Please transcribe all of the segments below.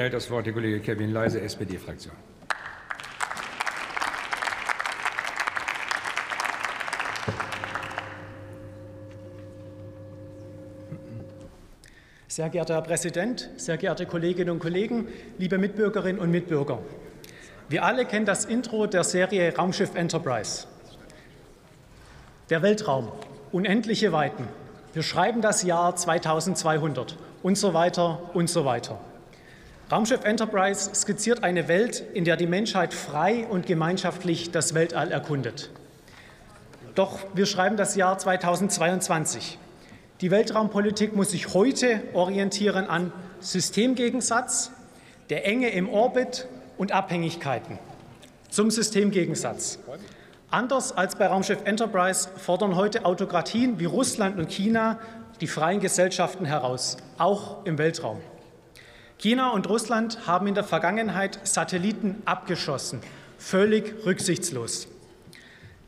erhält das Wort der Kollege Kevin Leise, SPD-Fraktion. Sehr geehrter Herr Präsident, sehr geehrte Kolleginnen und Kollegen, liebe Mitbürgerinnen und Mitbürger. Wir alle kennen das Intro der Serie Raumschiff Enterprise. Der Weltraum, unendliche Weiten. Wir schreiben das Jahr 2200 und so weiter und so weiter. Raumschiff Enterprise skizziert eine Welt, in der die Menschheit frei und gemeinschaftlich das Weltall erkundet. Doch wir schreiben das Jahr 2022. Die Weltraumpolitik muss sich heute orientieren an Systemgegensatz, der Enge im Orbit und Abhängigkeiten. Zum Systemgegensatz. Anders als bei Raumschiff Enterprise fordern heute Autokratien wie Russland und China die freien Gesellschaften heraus, auch im Weltraum. China und Russland haben in der Vergangenheit Satelliten abgeschossen, völlig rücksichtslos.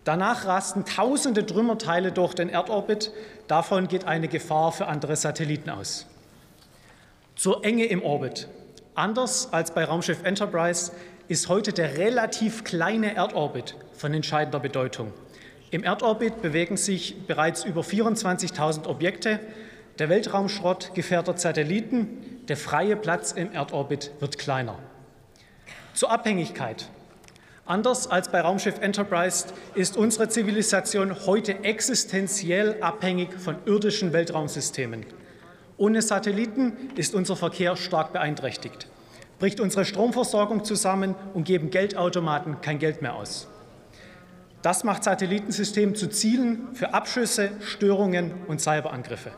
Danach rasten tausende Trümmerteile durch den Erdorbit. Davon geht eine Gefahr für andere Satelliten aus. Zur Enge im Orbit. Anders als bei Raumschiff Enterprise ist heute der relativ kleine Erdorbit von entscheidender Bedeutung. Im Erdorbit bewegen sich bereits über 24.000 Objekte. Der Weltraumschrott gefährdet Satelliten. Der freie Platz im Erdorbit wird kleiner. Zur Abhängigkeit. Anders als bei Raumschiff Enterprise ist unsere Zivilisation heute existenziell abhängig von irdischen Weltraumsystemen. Ohne Satelliten ist unser Verkehr stark beeinträchtigt, bricht unsere Stromversorgung zusammen und geben Geldautomaten kein Geld mehr aus. Das macht Satellitensystem zu Zielen für Abschüsse, Störungen und Cyberangriffe.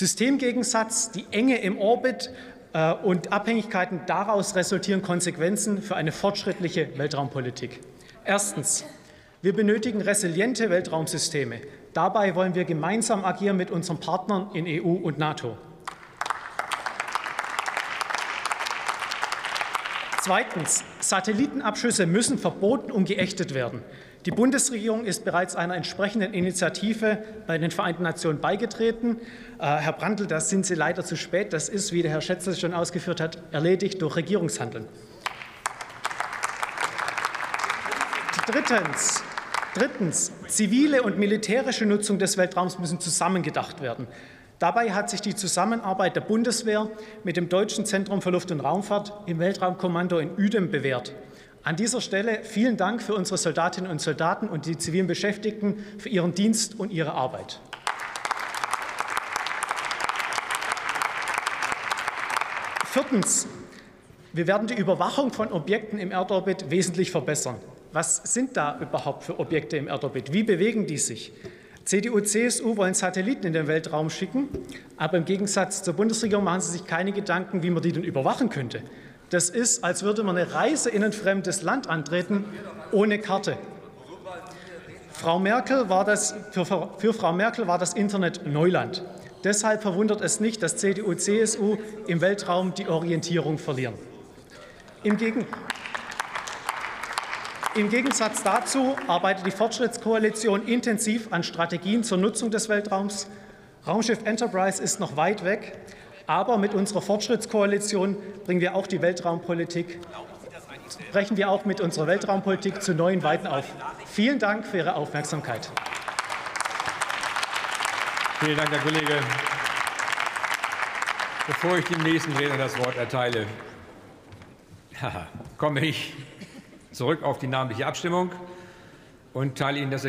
Systemgegensatz, die Enge im Orbit äh, und Abhängigkeiten daraus resultieren Konsequenzen für eine fortschrittliche Weltraumpolitik. Erstens. Wir benötigen resiliente Weltraumsysteme. Dabei wollen wir gemeinsam agieren mit unseren Partnern in EU und NATO. Zweitens. Satellitenabschüsse müssen verboten und geächtet werden. Die Bundesregierung ist bereits einer entsprechenden Initiative bei den Vereinten Nationen beigetreten. Äh, Herr Brandl, da sind Sie leider zu spät. Das ist, wie der Herr Schätzer schon ausgeführt hat, erledigt durch Regierungshandeln. Drittens. Drittens. Zivile und militärische Nutzung des Weltraums müssen zusammengedacht werden. Dabei hat sich die Zusammenarbeit der Bundeswehr mit dem Deutschen Zentrum für Luft- und Raumfahrt im Weltraumkommando in Uedem bewährt. An dieser Stelle vielen Dank für unsere Soldatinnen und Soldaten und die zivilen Beschäftigten für ihren Dienst und ihre Arbeit. Viertens. Wir werden die Überwachung von Objekten im Erdorbit wesentlich verbessern. Was sind da überhaupt für Objekte im Erdorbit? Wie bewegen die sich? CDU, CSU wollen Satelliten in den Weltraum schicken, aber im Gegensatz zur Bundesregierung machen sie sich keine Gedanken, wie man die denn überwachen könnte. Das ist, als würde man eine Reise in ein fremdes Land antreten ohne Karte. Frau Merkel war das, für, für Frau Merkel war das Internet Neuland. Deshalb verwundert es nicht, dass CDU, CSU im Weltraum die Orientierung verlieren. Im, Gegen Im Gegensatz dazu arbeitet die Fortschrittskoalition intensiv an Strategien zur Nutzung des Weltraums. Raumschiff Enterprise ist noch weit weg, aber mit unserer Fortschrittskoalition bringen wir auch die Weltraumpolitik, brechen wir auch mit unserer Weltraumpolitik zu neuen Weiten auf. Vielen Dank für Ihre Aufmerksamkeit. Vielen Dank, Herr Kollege. Bevor ich dem nächsten Redner das Wort erteile, komme ich zurück auf die namentliche Abstimmung und teile Ihnen das Ergebnis.